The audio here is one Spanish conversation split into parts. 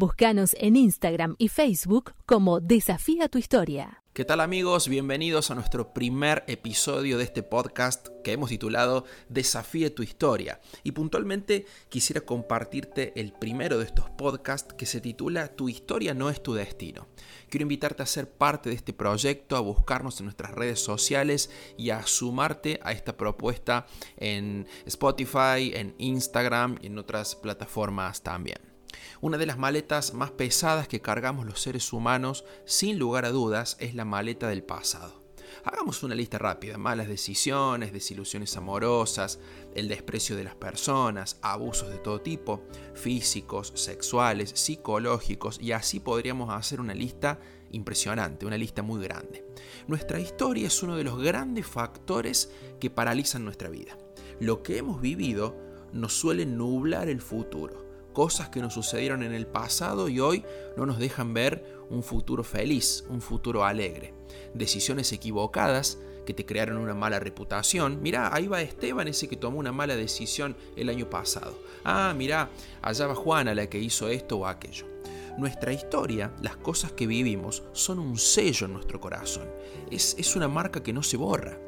Búscanos en Instagram y Facebook como Desafía tu Historia. ¿Qué tal amigos? Bienvenidos a nuestro primer episodio de este podcast que hemos titulado Desafíe tu historia. Y puntualmente quisiera compartirte el primero de estos podcasts que se titula Tu historia no es tu destino. Quiero invitarte a ser parte de este proyecto, a buscarnos en nuestras redes sociales y a sumarte a esta propuesta en Spotify, en Instagram y en otras plataformas también. Una de las maletas más pesadas que cargamos los seres humanos, sin lugar a dudas, es la maleta del pasado. Hagamos una lista rápida, malas decisiones, desilusiones amorosas, el desprecio de las personas, abusos de todo tipo, físicos, sexuales, psicológicos, y así podríamos hacer una lista impresionante, una lista muy grande. Nuestra historia es uno de los grandes factores que paralizan nuestra vida. Lo que hemos vivido nos suele nublar el futuro cosas que nos sucedieron en el pasado y hoy no nos dejan ver un futuro feliz, un futuro alegre. Decisiones equivocadas que te crearon una mala reputación. Mirá, ahí va Esteban, ese que tomó una mala decisión el año pasado. Ah, mirá, allá va Juana la que hizo esto o aquello. Nuestra historia, las cosas que vivimos, son un sello en nuestro corazón. Es, es una marca que no se borra.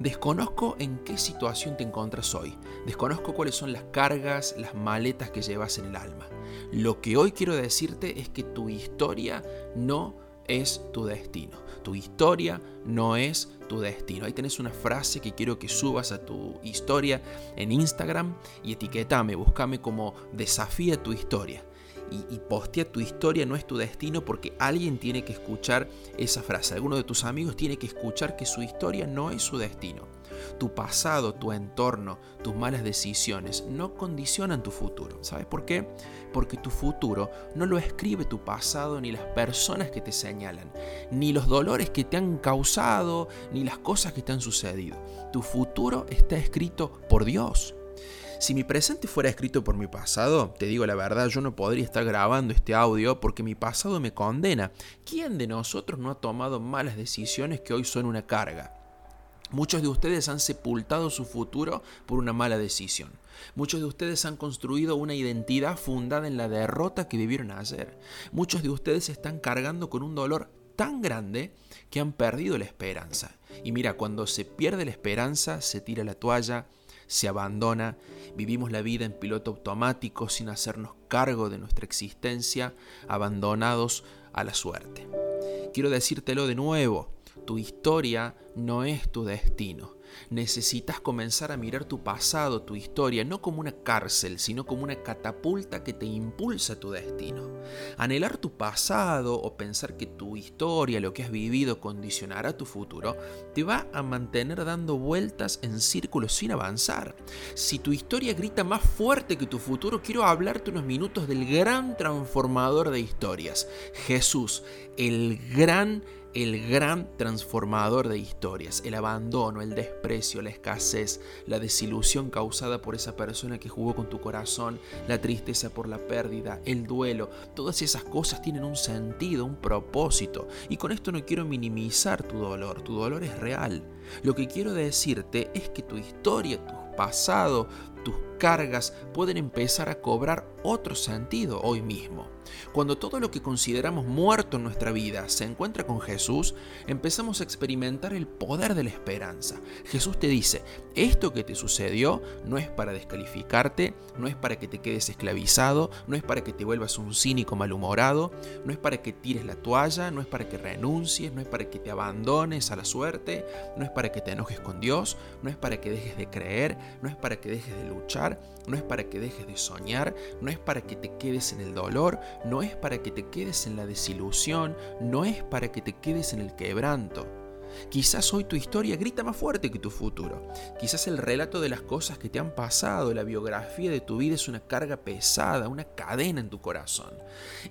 Desconozco en qué situación te encuentras hoy. Desconozco cuáles son las cargas, las maletas que llevas en el alma. Lo que hoy quiero decirte es que tu historia no es tu destino. Tu historia no es tu destino. Ahí tenés una frase que quiero que subas a tu historia en Instagram y etiquetame, buscame como desafía tu historia y, postea tu historia no es tu destino porque alguien tiene que escuchar esa frase. Alguno de tus amigos tiene que escuchar que su historia no es su destino. Tu pasado, tu entorno, tus malas decisiones no condicionan tu futuro. ¿Sabes por qué? Porque tu futuro no lo escribe tu pasado ni las personas que te señalan, ni los dolores que te han causado, ni las cosas que te han sucedido. Tu futuro está escrito por Dios. Si mi presente fuera escrito por mi pasado, te digo la verdad, yo no podría estar grabando este audio porque mi pasado me condena. ¿Quién de nosotros no ha tomado malas decisiones que hoy son una carga? Muchos de ustedes han sepultado su futuro por una mala decisión. Muchos de ustedes han construido una identidad fundada en la derrota que vivieron ayer. Muchos de ustedes están cargando con un dolor tan grande que han perdido la esperanza. Y mira, cuando se pierde la esperanza, se tira la toalla, se abandona, vivimos la vida en piloto automático sin hacernos cargo de nuestra existencia, abandonados a la suerte. Quiero decírtelo de nuevo, tu historia no es tu destino. Necesitas comenzar a mirar tu pasado, tu historia, no como una cárcel, sino como una catapulta que te impulsa tu destino. Anhelar tu pasado o pensar que tu historia, lo que has vivido, condicionará tu futuro, te va a mantener dando vueltas en círculos sin avanzar. Si tu historia grita más fuerte que tu futuro, quiero hablarte unos minutos del gran transformador de historias, Jesús, el gran el gran transformador de historias, el abandono, el desprecio, la escasez, la desilusión causada por esa persona que jugó con tu corazón, la tristeza por la pérdida, el duelo, todas esas cosas tienen un sentido, un propósito. Y con esto no quiero minimizar tu dolor, tu dolor es real. Lo que quiero decirte es que tu historia, tu pasado, tus cargas pueden empezar a cobrar otro sentido hoy mismo. Cuando todo lo que consideramos muerto en nuestra vida se encuentra con Jesús, empezamos a experimentar el poder de la esperanza. Jesús te dice, esto que te sucedió no es para descalificarte, no es para que te quedes esclavizado, no es para que te vuelvas un cínico malhumorado, no es para que tires la toalla, no es para que renuncies, no es para que te abandones a la suerte, no es para que te enojes con Dios, no es para que dejes de creer, no es para que dejes de luchar, no es para que dejes de soñar, no es para que te quedes en el dolor, no es para que te quedes en la desilusión, no es para que te quedes en el quebranto. Quizás hoy tu historia grita más fuerte que tu futuro. Quizás el relato de las cosas que te han pasado, la biografía de tu vida es una carga pesada, una cadena en tu corazón.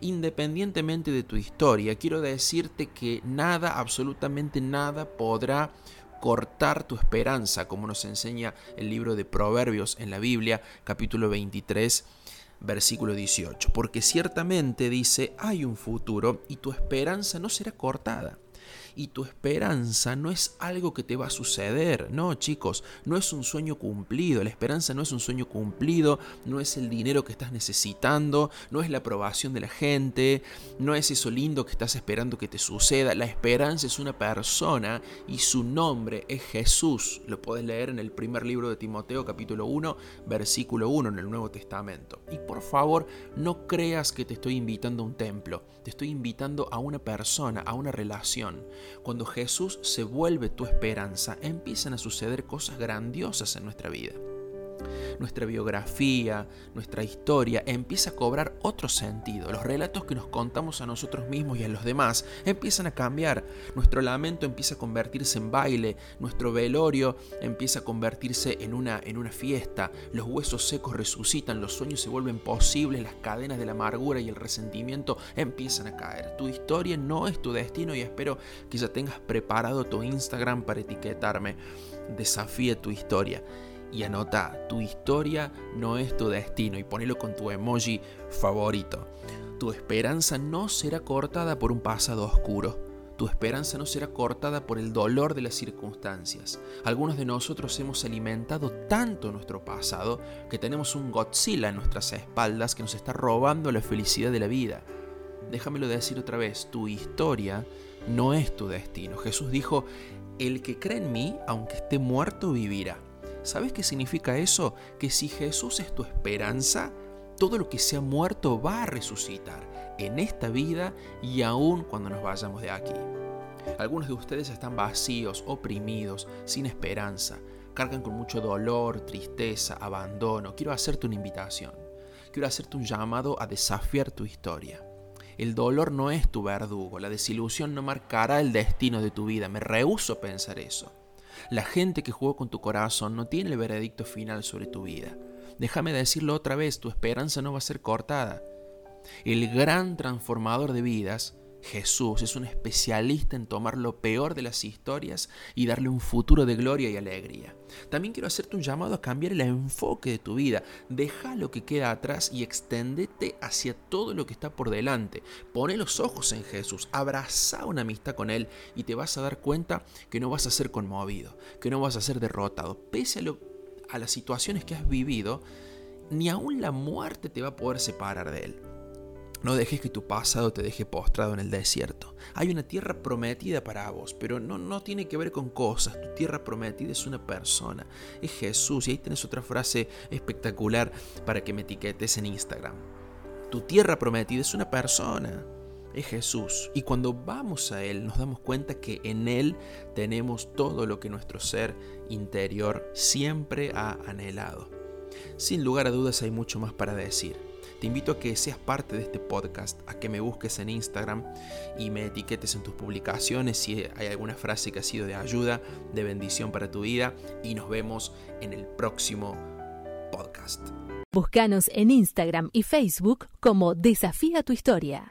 Independientemente de tu historia, quiero decirte que nada, absolutamente nada podrá cortar tu esperanza, como nos enseña el libro de Proverbios en la Biblia, capítulo 23 versículo 18, porque ciertamente dice, hay un futuro y tu esperanza no será cortada. Y tu esperanza no es algo que te va a suceder. No, chicos, no es un sueño cumplido. La esperanza no es un sueño cumplido, no es el dinero que estás necesitando, no es la aprobación de la gente, no es eso lindo que estás esperando que te suceda. La esperanza es una persona y su nombre es Jesús. Lo puedes leer en el primer libro de Timoteo capítulo 1, versículo 1 en el Nuevo Testamento. Y por favor, no creas que te estoy invitando a un templo, te estoy invitando a una persona, a una relación. Cuando Jesús se vuelve tu esperanza, empiezan a suceder cosas grandiosas en nuestra vida nuestra biografía, nuestra historia, empieza a cobrar otro sentido. Los relatos que nos contamos a nosotros mismos y a los demás empiezan a cambiar. Nuestro lamento empieza a convertirse en baile, nuestro velorio empieza a convertirse en una, en una fiesta, los huesos secos resucitan, los sueños se vuelven posibles, las cadenas de la amargura y el resentimiento empiezan a caer. Tu historia no es tu destino y espero que ya tengas preparado tu Instagram para etiquetarme. Desafíe tu historia y anota, tu historia no es tu destino y ponelo con tu emoji favorito. Tu esperanza no será cortada por un pasado oscuro. Tu esperanza no será cortada por el dolor de las circunstancias. Algunos de nosotros hemos alimentado tanto nuestro pasado que tenemos un Godzilla en nuestras espaldas que nos está robando la felicidad de la vida. Déjamelo decir otra vez, tu historia no es tu destino. Jesús dijo, el que cree en mí, aunque esté muerto, vivirá. ¿Sabes qué significa eso? Que si Jesús es tu esperanza, todo lo que se ha muerto va a resucitar en esta vida y aún cuando nos vayamos de aquí. Algunos de ustedes están vacíos, oprimidos, sin esperanza, cargan con mucho dolor, tristeza, abandono. Quiero hacerte una invitación. Quiero hacerte un llamado a desafiar tu historia. El dolor no es tu verdugo, la desilusión no marcará el destino de tu vida. Me rehúso pensar eso. La gente que jugó con tu corazón no tiene el veredicto final sobre tu vida. Déjame decirlo otra vez, tu esperanza no va a ser cortada. El gran transformador de vidas, Jesús, es un especialista en tomar lo peor de las historias y darle un futuro de gloria y alegría. También quiero hacerte un llamado a cambiar el enfoque de tu vida. Deja lo que queda atrás y exténdete hacia todo lo que está por delante. Pone los ojos en Jesús, abraza una amistad con Él y te vas a dar cuenta que no vas a ser conmovido, que no vas a ser derrotado. Pese a, a las situaciones que has vivido, ni aún la muerte te va a poder separar de Él. No dejes que tu pasado te deje postrado en el desierto. Hay una tierra prometida para vos, pero no, no tiene que ver con cosas. Tu tierra prometida es una persona, es Jesús. Y ahí tienes otra frase espectacular para que me etiquetes en Instagram. Tu tierra prometida es una persona, es Jesús. Y cuando vamos a Él nos damos cuenta que en Él tenemos todo lo que nuestro ser interior siempre ha anhelado. Sin lugar a dudas hay mucho más para decir te invito a que seas parte de este podcast, a que me busques en Instagram y me etiquetes en tus publicaciones si hay alguna frase que ha sido de ayuda, de bendición para tu vida y nos vemos en el próximo podcast. Búscanos en Instagram y Facebook como Desafía tu Historia.